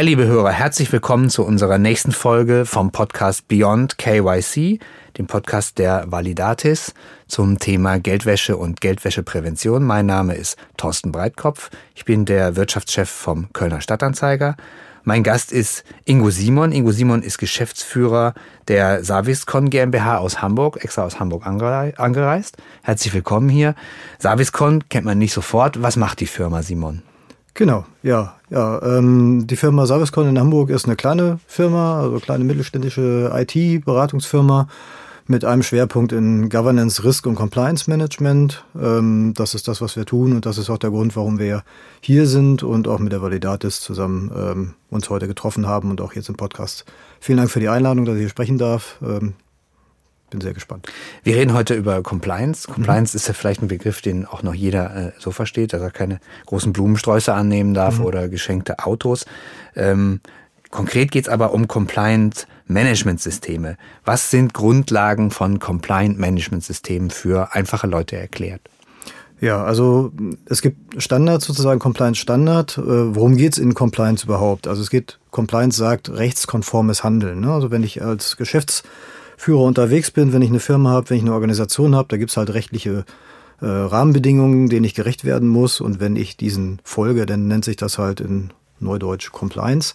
Ja, liebe Hörer, herzlich willkommen zu unserer nächsten Folge vom Podcast Beyond KYC, dem Podcast der Validatis zum Thema Geldwäsche und Geldwäscheprävention. Mein Name ist Thorsten Breitkopf. Ich bin der Wirtschaftschef vom Kölner Stadtanzeiger. Mein Gast ist Ingo Simon. Ingo Simon ist Geschäftsführer der Saviscon GmbH aus Hamburg, extra aus Hamburg angereist. Herzlich willkommen hier. Saviscon kennt man nicht sofort. Was macht die Firma, Simon? Genau, ja. ja ähm, die Firma Servicecon in Hamburg ist eine kleine Firma, also kleine mittelständische IT-Beratungsfirma mit einem Schwerpunkt in Governance, Risk und Compliance Management. Ähm, das ist das, was wir tun und das ist auch der Grund, warum wir hier sind und auch mit der Validatis zusammen ähm, uns heute getroffen haben und auch jetzt im Podcast. Vielen Dank für die Einladung, dass ich hier sprechen darf. Bin sehr gespannt. Wir reden heute über Compliance. Compliance mhm. ist ja vielleicht ein Begriff, den auch noch jeder äh, so versteht, dass er keine großen Blumensträuße annehmen darf mhm. oder geschenkte Autos. Ähm, konkret geht es aber um Compliance Management Systeme. Was sind Grundlagen von Compliant Management Systemen für einfache Leute erklärt? Ja, also es gibt Standards sozusagen, Compliance Standard. Äh, worum geht's in Compliance überhaupt? Also es geht, Compliance sagt rechtskonformes Handeln. Ne? Also wenn ich als Geschäfts Führer unterwegs bin, wenn ich eine Firma habe, wenn ich eine Organisation habe, da gibt's halt rechtliche äh, Rahmenbedingungen, denen ich gerecht werden muss. Und wenn ich diesen folge, dann nennt sich das halt in Neudeutsch Compliance.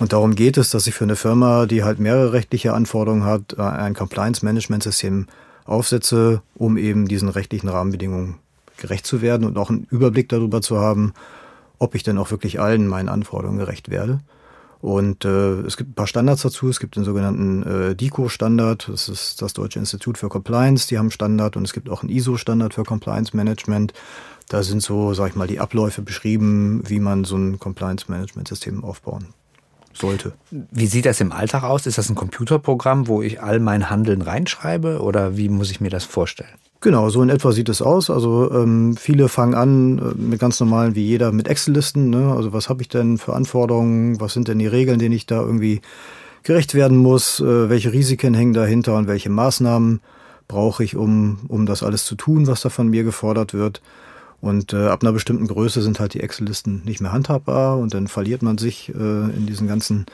Und darum geht es, dass ich für eine Firma, die halt mehrere rechtliche Anforderungen hat, äh, ein Compliance-Management-System aufsetze, um eben diesen rechtlichen Rahmenbedingungen gerecht zu werden und auch einen Überblick darüber zu haben, ob ich denn auch wirklich allen meinen Anforderungen gerecht werde. Und äh, es gibt ein paar Standards dazu. Es gibt den sogenannten äh, DICO-Standard, das ist das Deutsche Institut für Compliance, die haben Standard und es gibt auch einen ISO-Standard für Compliance Management. Da sind so, sag ich mal, die Abläufe beschrieben, wie man so ein Compliance-Management-System aufbauen sollte. Wie sieht das im Alltag aus? Ist das ein Computerprogramm, wo ich all mein Handeln reinschreibe oder wie muss ich mir das vorstellen? Genau, so in etwa sieht es aus. Also ähm, viele fangen an äh, mit ganz normalen, wie jeder, mit Excel-Listen. Ne? Also was habe ich denn für Anforderungen? Was sind denn die Regeln, denen ich da irgendwie gerecht werden muss? Äh, welche Risiken hängen dahinter und welche Maßnahmen brauche ich, um, um das alles zu tun, was da von mir gefordert wird? Und äh, ab einer bestimmten Größe sind halt die Excel-Listen nicht mehr handhabbar und dann verliert man sich äh, in diesen ganzen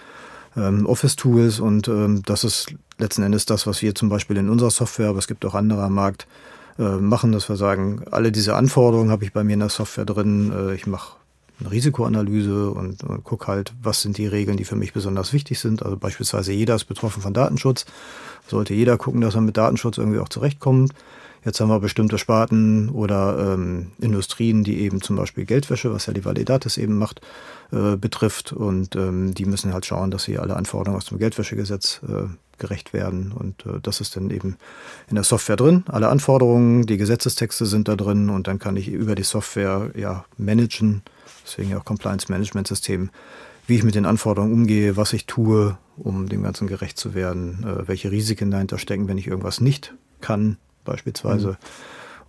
ähm, Office-Tools und ähm, das ist letzten Endes das, was wir zum Beispiel in unserer Software, aber es gibt auch andere am Markt, äh, machen, dass wir sagen, alle diese Anforderungen habe ich bei mir in der Software drin. Äh, ich mache eine Risikoanalyse und, und gucke halt, was sind die Regeln, die für mich besonders wichtig sind. Also beispielsweise jeder ist betroffen von Datenschutz. Sollte jeder gucken, dass er mit Datenschutz irgendwie auch zurechtkommt. Jetzt haben wir bestimmte Sparten oder ähm, Industrien, die eben zum Beispiel Geldwäsche, was ja die Validatis eben macht, äh, betrifft. Und ähm, die müssen halt schauen, dass sie alle Anforderungen aus dem Geldwäschegesetz äh, gerecht werden. Und äh, das ist dann eben in der Software drin. Alle Anforderungen, die Gesetzestexte sind da drin und dann kann ich über die Software ja managen, deswegen ja auch Compliance Management System, wie ich mit den Anforderungen umgehe, was ich tue, um dem Ganzen gerecht zu werden, äh, welche Risiken dahinter stecken, wenn ich irgendwas nicht kann, beispielsweise. Mhm.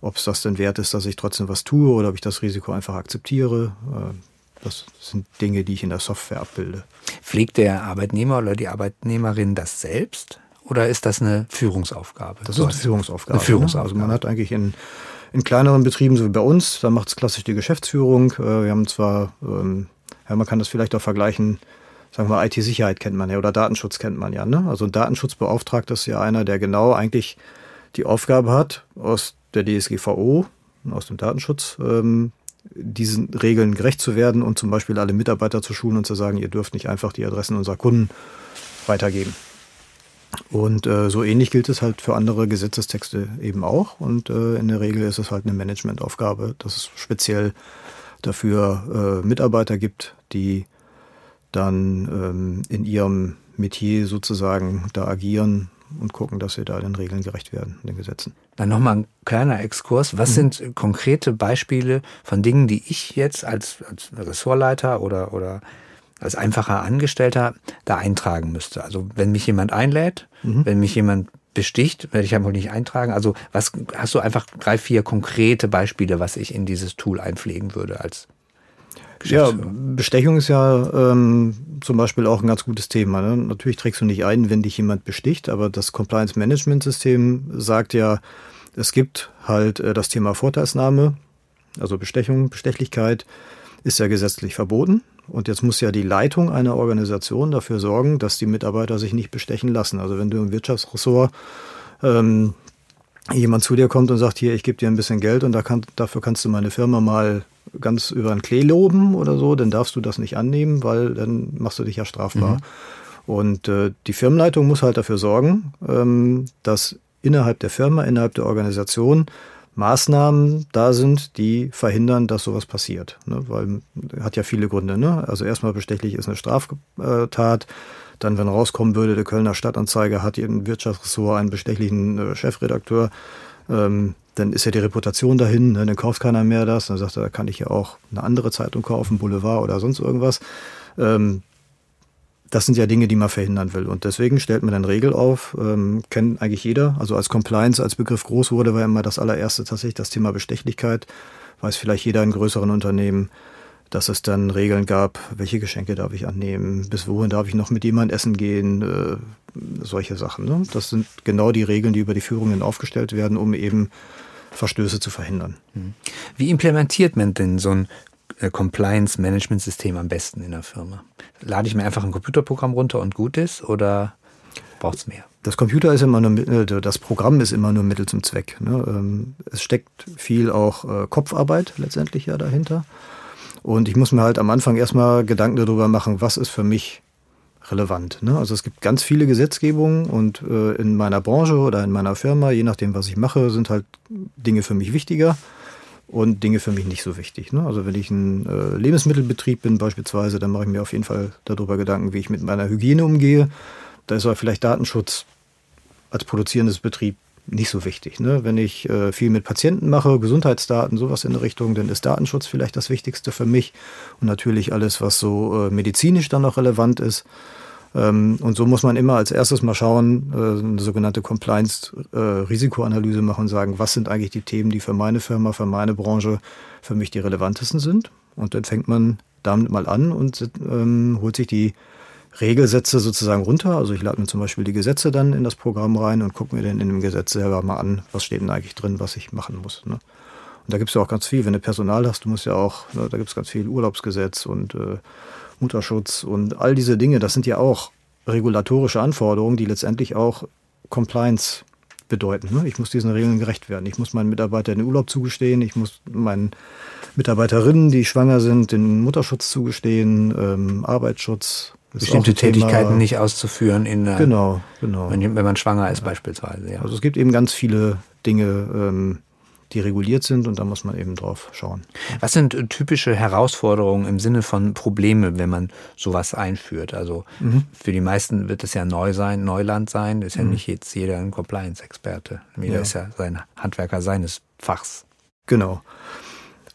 Ob es das denn wert ist, dass ich trotzdem was tue oder ob ich das Risiko einfach akzeptiere. Äh, das sind Dinge, die ich in der Software abbilde. Pflegt der Arbeitnehmer oder die Arbeitnehmerin das selbst? Oder ist das eine Führungsaufgabe? Das ist eine Führungsaufgabe. Eine Führungsaufgabe. Also man hat eigentlich in, in kleineren Betrieben, so wie bei uns, da macht es klassisch die Geschäftsführung. Äh, wir haben zwar, ähm, ja, man kann das vielleicht auch vergleichen, sagen wir IT-Sicherheit kennt man ja oder Datenschutz kennt man ja. Ne? Also ein Datenschutzbeauftragter ist ja einer, der genau eigentlich die Aufgabe hat, aus der DSGVO, aus dem Datenschutz, ähm, diesen Regeln gerecht zu werden und zum Beispiel alle Mitarbeiter zu schulen und zu sagen, ihr dürft nicht einfach die Adressen unserer Kunden weitergeben. Und äh, so ähnlich gilt es halt für andere Gesetzestexte eben auch. Und äh, in der Regel ist es halt eine Managementaufgabe, dass es speziell dafür äh, Mitarbeiter gibt, die dann ähm, in ihrem Metier sozusagen da agieren und gucken, dass wir da den Regeln gerecht werden, den Gesetzen. Dann nochmal ein kleiner Exkurs. Was mhm. sind konkrete Beispiele von Dingen, die ich jetzt als, als Ressortleiter oder, oder als einfacher Angestellter da eintragen müsste? Also wenn mich jemand einlädt, mhm. wenn mich jemand besticht, werde ich wohl nicht eintragen. Also was hast du einfach drei, vier konkrete Beispiele, was ich in dieses Tool einpflegen würde als ja, Bestechung ist ja ähm, zum Beispiel auch ein ganz gutes Thema. Ne? Natürlich trägst du nicht ein, wenn dich jemand besticht, aber das Compliance Management System sagt ja, es gibt halt äh, das Thema Vorteilsnahme, also Bestechung, Bestechlichkeit ist ja gesetzlich verboten. Und jetzt muss ja die Leitung einer Organisation dafür sorgen, dass die Mitarbeiter sich nicht bestechen lassen. Also wenn du im Wirtschaftsressort ähm, jemand zu dir kommt und sagt, hier, ich gebe dir ein bisschen Geld und da kann, dafür kannst du meine Firma mal ganz über den Klee loben oder so, dann darfst du das nicht annehmen, weil dann machst du dich ja strafbar. Mhm. Und äh, die Firmenleitung muss halt dafür sorgen, ähm, dass innerhalb der Firma, innerhalb der Organisation Maßnahmen da sind, die verhindern, dass sowas passiert. Ne? Weil hat ja viele Gründe. Ne? Also erstmal bestechlich ist eine Straftat. Dann, wenn rauskommen würde, der Kölner Stadtanzeiger hat im Wirtschaftsressort einen bestechlichen äh, Chefredakteur, ähm, dann ist ja die Reputation dahin, ne? dann kauft keiner mehr das. Dann sagt er, da kann ich ja auch eine andere Zeitung kaufen, Boulevard oder sonst irgendwas. Ähm, das sind ja Dinge, die man verhindern will. Und deswegen stellt man eine Regel auf, ähm, kennt eigentlich jeder. Also als Compliance als Begriff groß wurde, war immer das allererste tatsächlich das Thema Bestechlichkeit. Weiß vielleicht jeder in größeren Unternehmen, dass es dann Regeln gab, welche Geschenke darf ich annehmen, bis wohin darf ich noch mit jemandem essen gehen, äh, solche Sachen. Ne? Das sind genau die Regeln, die über die Führungen aufgestellt werden, um eben Verstöße zu verhindern. Hm. Wie implementiert man denn so ein äh, Compliance-Management-System am besten in der Firma? Lade ich mir einfach ein Computerprogramm runter und gut ist oder braucht es mehr? Das Computer ist immer nur, äh, das Programm ist immer nur Mittel zum Zweck. Ne? Ähm, es steckt viel auch äh, Kopfarbeit letztendlich ja dahinter. Und ich muss mir halt am Anfang erstmal Gedanken darüber machen, was ist für mich relevant. Ne? Also es gibt ganz viele Gesetzgebungen und in meiner Branche oder in meiner Firma, je nachdem, was ich mache, sind halt Dinge für mich wichtiger und Dinge für mich nicht so wichtig. Ne? Also wenn ich ein äh, Lebensmittelbetrieb bin beispielsweise, dann mache ich mir auf jeden Fall darüber Gedanken, wie ich mit meiner Hygiene umgehe. Da ist aber vielleicht Datenschutz als produzierendes Betrieb nicht so wichtig. Ne? Wenn ich äh, viel mit Patienten mache, Gesundheitsdaten, sowas in der Richtung, dann ist Datenschutz vielleicht das Wichtigste für mich. Und natürlich alles, was so äh, medizinisch dann noch relevant ist. Ähm, und so muss man immer als erstes mal schauen, äh, eine sogenannte Compliance-Risikoanalyse machen und sagen, was sind eigentlich die Themen, die für meine Firma, für meine Branche für mich die relevantesten sind. Und dann fängt man damit mal an und ähm, holt sich die Regelsätze sozusagen runter. Also ich lade mir zum Beispiel die Gesetze dann in das Programm rein und gucke mir dann in dem Gesetz selber mal an, was steht denn eigentlich drin, was ich machen muss. Ne? Und da gibt es ja auch ganz viel. Wenn du Personal hast, du musst ja auch, ne, da gibt es ganz viel Urlaubsgesetz und äh, Mutterschutz und all diese Dinge, das sind ja auch regulatorische Anforderungen, die letztendlich auch Compliance bedeuten. Ne? Ich muss diesen Regeln gerecht werden. Ich muss meinen Mitarbeitern den Urlaub zugestehen. Ich muss meinen Mitarbeiterinnen, die schwanger sind, den Mutterschutz zugestehen, ähm, Arbeitsschutz. Bestimmte Tätigkeiten nicht auszuführen in genau, genau. Wenn, wenn man schwanger ist ja. beispielsweise. Ja. Also es gibt eben ganz viele Dinge, ähm, die reguliert sind und da muss man eben drauf schauen. Was sind äh, typische Herausforderungen im Sinne von Probleme, wenn man sowas einführt? Also mhm. für die meisten wird es ja neu sein, Neuland sein. Ist ja mhm. nicht jetzt jeder ein Compliance-Experte. Jeder ja. ist ja sein Handwerker seines Fachs. Genau.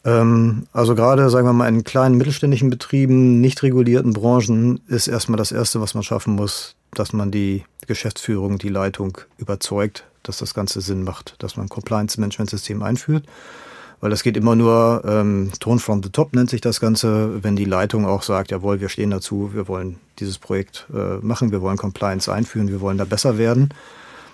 Ähm, also gerade, sagen wir mal, in kleinen mittelständischen Betrieben, nicht regulierten Branchen ist erstmal das Erste, was man schaffen muss, dass man die Geschäftsführung, die Leitung überzeugt, dass das Ganze Sinn macht, dass man Compliance-Management-System einführt. Weil das geht immer nur, ähm, Tone from the top nennt sich das Ganze, wenn die Leitung auch sagt, jawohl, wir stehen dazu, wir wollen dieses Projekt äh, machen, wir wollen Compliance einführen, wir wollen da besser werden.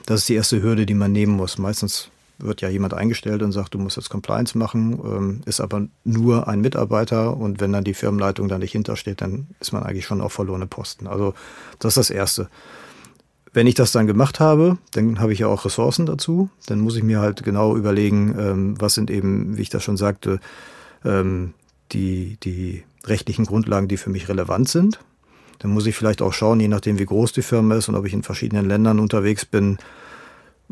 Das ist die erste Hürde, die man nehmen muss. Meistens wird ja jemand eingestellt und sagt, du musst jetzt Compliance machen, ähm, ist aber nur ein Mitarbeiter und wenn dann die Firmenleitung da nicht hintersteht, dann ist man eigentlich schon auf verlorene Posten. Also das ist das Erste. Wenn ich das dann gemacht habe, dann habe ich ja auch Ressourcen dazu. Dann muss ich mir halt genau überlegen, ähm, was sind eben, wie ich das schon sagte, ähm, die, die rechtlichen Grundlagen, die für mich relevant sind. Dann muss ich vielleicht auch schauen, je nachdem, wie groß die Firma ist und ob ich in verschiedenen Ländern unterwegs bin,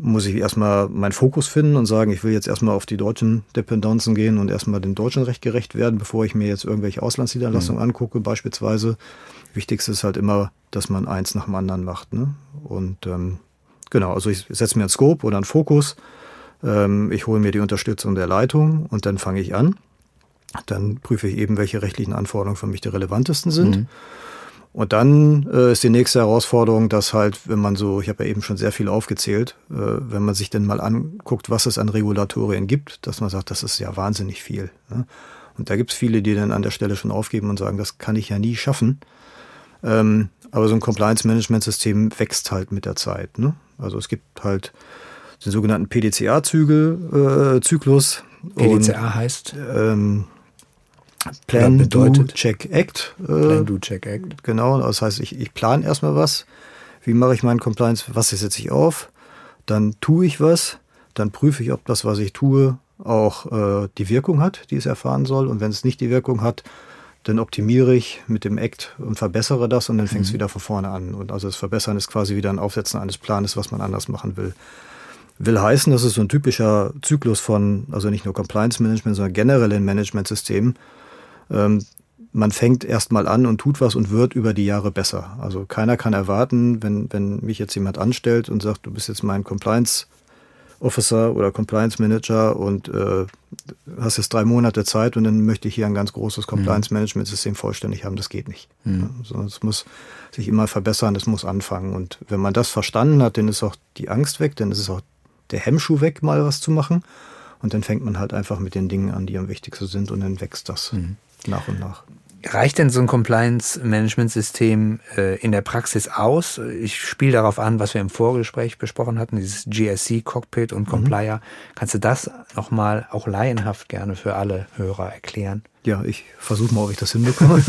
muss ich erstmal meinen Fokus finden und sagen, ich will jetzt erstmal auf die deutschen Dependenzen gehen und erstmal dem deutschen Recht gerecht werden, bevor ich mir jetzt irgendwelche Auslandsniederlassungen mhm. angucke, beispielsweise. Wichtigste ist halt immer, dass man eins nach dem anderen macht. Ne? Und ähm, genau, also ich setze mir einen Scope oder einen Fokus, ähm, ich hole mir die Unterstützung der Leitung und dann fange ich an. Dann prüfe ich eben, welche rechtlichen Anforderungen für mich die relevantesten sind. Mhm. Und dann äh, ist die nächste Herausforderung, dass halt, wenn man so, ich habe ja eben schon sehr viel aufgezählt, äh, wenn man sich denn mal anguckt, was es an Regulatorien gibt, dass man sagt, das ist ja wahnsinnig viel. Ne? Und da gibt es viele, die dann an der Stelle schon aufgeben und sagen, das kann ich ja nie schaffen. Ähm, aber so ein Compliance-Management-System wächst halt mit der Zeit. Ne? Also es gibt halt den sogenannten PDCA-Zyklus. Äh, PDCA heißt? Ähm, Plan, bedeutet, do, Check, Act. Äh, Plan, do, Check, Act. Genau, das heißt, ich, ich plane erstmal was. Wie mache ich meinen Compliance? Was setze ich auf? Dann tue ich was. Dann prüfe ich, ob das, was ich tue, auch äh, die Wirkung hat, die es erfahren soll. Und wenn es nicht die Wirkung hat, dann optimiere ich mit dem Act und verbessere das und dann fängt es mhm. wieder von vorne an. Und also das Verbessern ist quasi wieder ein Aufsetzen eines Planes, was man anders machen will. Will heißen, das ist so ein typischer Zyklus von, also nicht nur Compliance Management, sondern generell in Managementsystemen. Ähm, man fängt erstmal an und tut was und wird über die Jahre besser. Also keiner kann erwarten, wenn, wenn mich jetzt jemand anstellt und sagt, du bist jetzt mein Compliance Officer oder Compliance Manager und äh, hast jetzt drei Monate Zeit und dann möchte ich hier ein ganz großes Compliance Management System vollständig haben. Das geht nicht. Mhm. Also es muss sich immer verbessern, es muss anfangen. Und wenn man das verstanden hat, dann ist auch die Angst weg, dann ist es auch der Hemmschuh weg, mal was zu machen. Und dann fängt man halt einfach mit den Dingen an, die am wichtigsten sind und dann wächst das mhm. nach und nach. Reicht denn so ein Compliance-Management-System äh, in der Praxis aus? Ich spiele darauf an, was wir im Vorgespräch besprochen hatten, dieses GSC-Cockpit und mhm. Complier. Mhm. Kannst du das nochmal auch laienhaft gerne für alle Hörer erklären? Ja, ich versuche mal, ob ich das hinbekomme.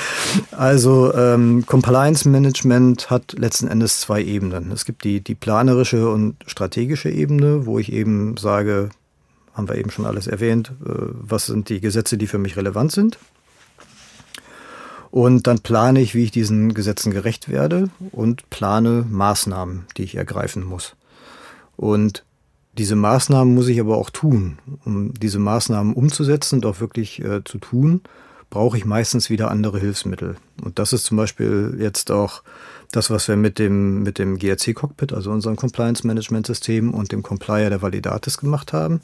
also ähm, Compliance Management hat letzten Endes zwei Ebenen. Es gibt die, die planerische und strategische Ebene, wo ich eben sage, haben wir eben schon alles erwähnt, äh, was sind die Gesetze, die für mich relevant sind. Und dann plane ich, wie ich diesen Gesetzen gerecht werde und plane Maßnahmen, die ich ergreifen muss. Und diese Maßnahmen muss ich aber auch tun. Um diese Maßnahmen umzusetzen und auch wirklich äh, zu tun, brauche ich meistens wieder andere Hilfsmittel. Und das ist zum Beispiel jetzt auch das, was wir mit dem, mit dem GRC-Cockpit, also unserem Compliance-Management-System und dem Complier der Validatis gemacht haben.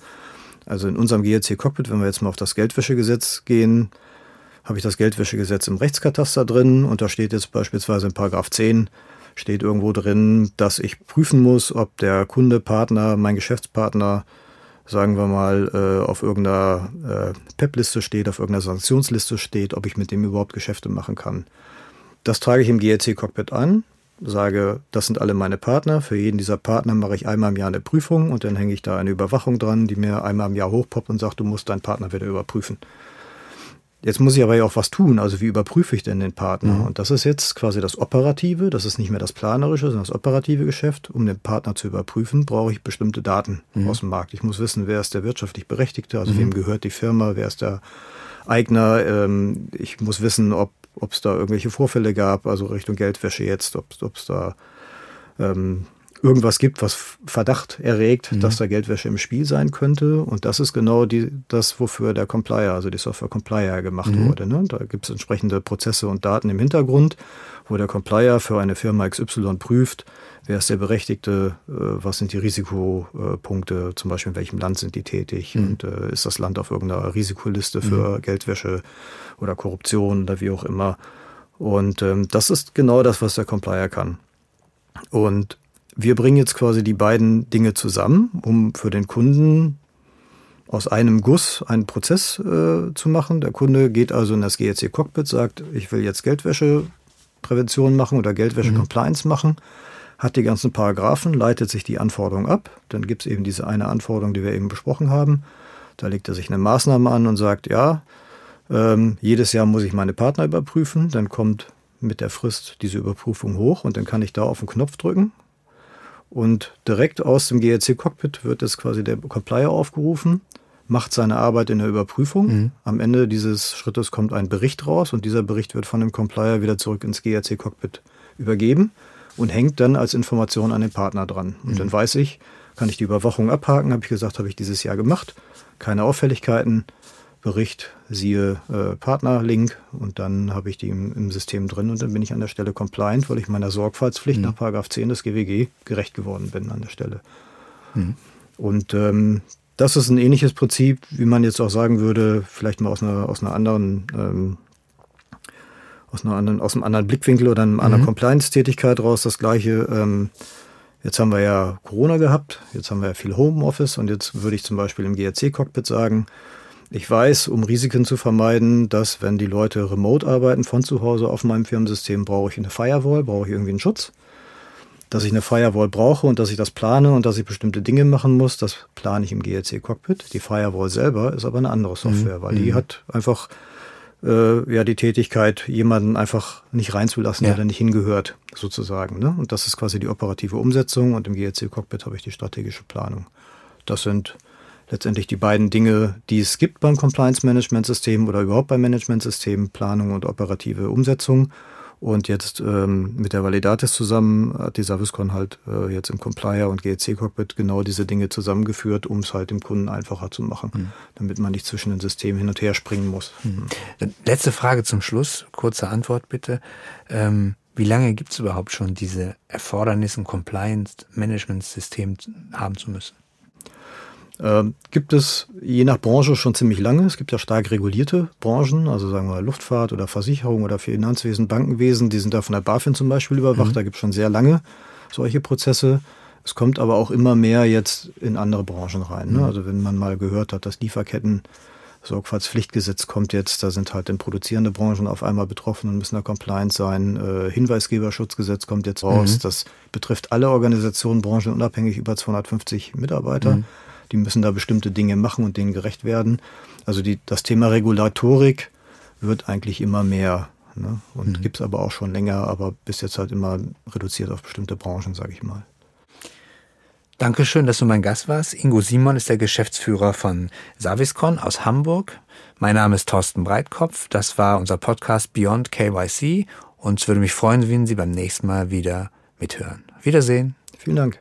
Also in unserem GRC-Cockpit, wenn wir jetzt mal auf das Geldwäschegesetz gehen, habe ich das Geldwäschegesetz im Rechtskataster drin und da steht jetzt beispielsweise in Paragraph 10 steht irgendwo drin, dass ich prüfen muss, ob der Kunde, Partner, mein Geschäftspartner, sagen wir mal, äh, auf irgendeiner äh, PEP-Liste steht, auf irgendeiner Sanktionsliste steht, ob ich mit dem überhaupt Geschäfte machen kann. Das trage ich im GLC-Cockpit an, sage, das sind alle meine Partner. Für jeden dieser Partner mache ich einmal im Jahr eine Prüfung und dann hänge ich da eine Überwachung dran, die mir einmal im Jahr hochpoppt und sagt, du musst deinen Partner wieder überprüfen. Jetzt muss ich aber ja auch was tun. Also wie überprüfe ich denn den Partner? Mhm. Und das ist jetzt quasi das Operative. Das ist nicht mehr das Planerische, sondern das operative Geschäft. Um den Partner zu überprüfen, brauche ich bestimmte Daten mhm. aus dem Markt. Ich muss wissen, wer ist der wirtschaftlich Berechtigte, also mhm. wem gehört die Firma, wer ist der Eigner. Ähm, ich muss wissen, ob es da irgendwelche Vorfälle gab, also Richtung Geldwäsche jetzt, ob es da ähm, irgendwas gibt, was Verdacht erregt, mhm. dass da Geldwäsche im Spiel sein könnte. Und das ist genau die, das, wofür der Complier, also die Software Complier gemacht mhm. wurde. Ne? Da gibt es entsprechende Prozesse und Daten im Hintergrund, wo der Complier für eine Firma XY prüft, wer ist der Berechtigte, äh, was sind die Risikopunkte, zum Beispiel in welchem Land sind die tätig mhm. und äh, ist das Land auf irgendeiner Risikoliste für mhm. Geldwäsche oder Korruption oder wie auch immer. Und ähm, das ist genau das, was der Complier kann. Und wir bringen jetzt quasi die beiden Dinge zusammen, um für den Kunden aus einem Guss einen Prozess äh, zu machen. Der Kunde geht also in das GLC Cockpit, sagt, ich will jetzt Geldwäscheprävention machen oder Geldwäsche-Compliance mhm. machen, hat die ganzen Paragraphen, leitet sich die Anforderung ab. Dann gibt es eben diese eine Anforderung, die wir eben besprochen haben. Da legt er sich eine Maßnahme an und sagt, ja, ähm, jedes Jahr muss ich meine Partner überprüfen. Dann kommt mit der Frist diese Überprüfung hoch und dann kann ich da auf den Knopf drücken und direkt aus dem GRC-Cockpit wird jetzt quasi der Complier aufgerufen, macht seine Arbeit in der Überprüfung. Mhm. Am Ende dieses Schrittes kommt ein Bericht raus und dieser Bericht wird von dem Complier wieder zurück ins GRC-Cockpit übergeben und hängt dann als Information an den Partner dran. Und mhm. dann weiß ich, kann ich die Überwachung abhaken, habe ich gesagt, habe ich dieses Jahr gemacht. Keine Auffälligkeiten, Bericht, siehe äh, Partnerlink und dann habe ich die im, im, System drin und dann bin ich an der Stelle compliant, weil ich meiner Sorgfaltspflicht mhm. nach 10 des GWG gerecht geworden bin an der Stelle. Mhm. Und ähm, das ist ein ähnliches Prinzip, wie man jetzt auch sagen würde, vielleicht mal aus einer, aus einer anderen, ähm, aus, einer anderen aus einem anderen Blickwinkel oder einer anderen mhm. Compliance-Tätigkeit raus, das gleiche. Ähm, jetzt haben wir ja Corona gehabt, jetzt haben wir ja viel Homeoffice und jetzt würde ich zum Beispiel im GRC-Cockpit sagen, ich weiß, um Risiken zu vermeiden, dass wenn die Leute remote arbeiten von zu Hause auf meinem Firmensystem, brauche ich eine Firewall, brauche ich irgendwie einen Schutz. Dass ich eine Firewall brauche und dass ich das plane und dass ich bestimmte Dinge machen muss, das plane ich im GLC Cockpit. Die Firewall selber ist aber eine andere Software, mhm. weil die mhm. hat einfach äh, ja die Tätigkeit, jemanden einfach nicht reinzulassen, ja. der da nicht hingehört, sozusagen. Ne? Und das ist quasi die operative Umsetzung und im GRC-Cockpit habe ich die strategische Planung. Das sind letztendlich die beiden Dinge, die es gibt beim Compliance-Management-System oder überhaupt beim Management-System, Planung und operative Umsetzung. Und jetzt ähm, mit der Validatis zusammen hat die Saviscon halt äh, jetzt im Complier und GEC-Cockpit genau diese Dinge zusammengeführt, um es halt dem Kunden einfacher zu machen, mhm. damit man nicht zwischen den Systemen hin und her springen muss. Mhm. Letzte Frage zum Schluss, kurze Antwort bitte. Ähm, wie lange gibt es überhaupt schon diese Erfordernis, ein Compliance-Management-System haben zu müssen? Ähm, gibt es je nach Branche schon ziemlich lange. Es gibt ja stark regulierte Branchen, also sagen wir Luftfahrt oder Versicherung oder Finanzwesen, Bankenwesen, die sind da von der BaFin zum Beispiel überwacht. Mhm. Da gibt es schon sehr lange solche Prozesse. Es kommt aber auch immer mehr jetzt in andere Branchen rein. Ne? Mhm. Also wenn man mal gehört hat, dass Lieferketten Sorgfaltspflichtgesetz kommt jetzt, da sind halt dann produzierende Branchen auf einmal betroffen und müssen da compliant sein. Äh, Hinweisgeberschutzgesetz kommt jetzt raus. Mhm. Das betrifft alle Organisationen, Branchen unabhängig über 250 Mitarbeiter. Mhm. Die müssen da bestimmte Dinge machen und denen gerecht werden. Also die, das Thema Regulatorik wird eigentlich immer mehr. Ne? Und mhm. gibt es aber auch schon länger, aber bis jetzt halt immer reduziert auf bestimmte Branchen, sage ich mal. Dankeschön, dass du mein Gast warst. Ingo Simon ist der Geschäftsführer von Saviscon aus Hamburg. Mein Name ist Thorsten Breitkopf. Das war unser Podcast Beyond KYC und es würde mich freuen, wenn Sie beim nächsten Mal wieder mithören. Wiedersehen. Vielen Dank.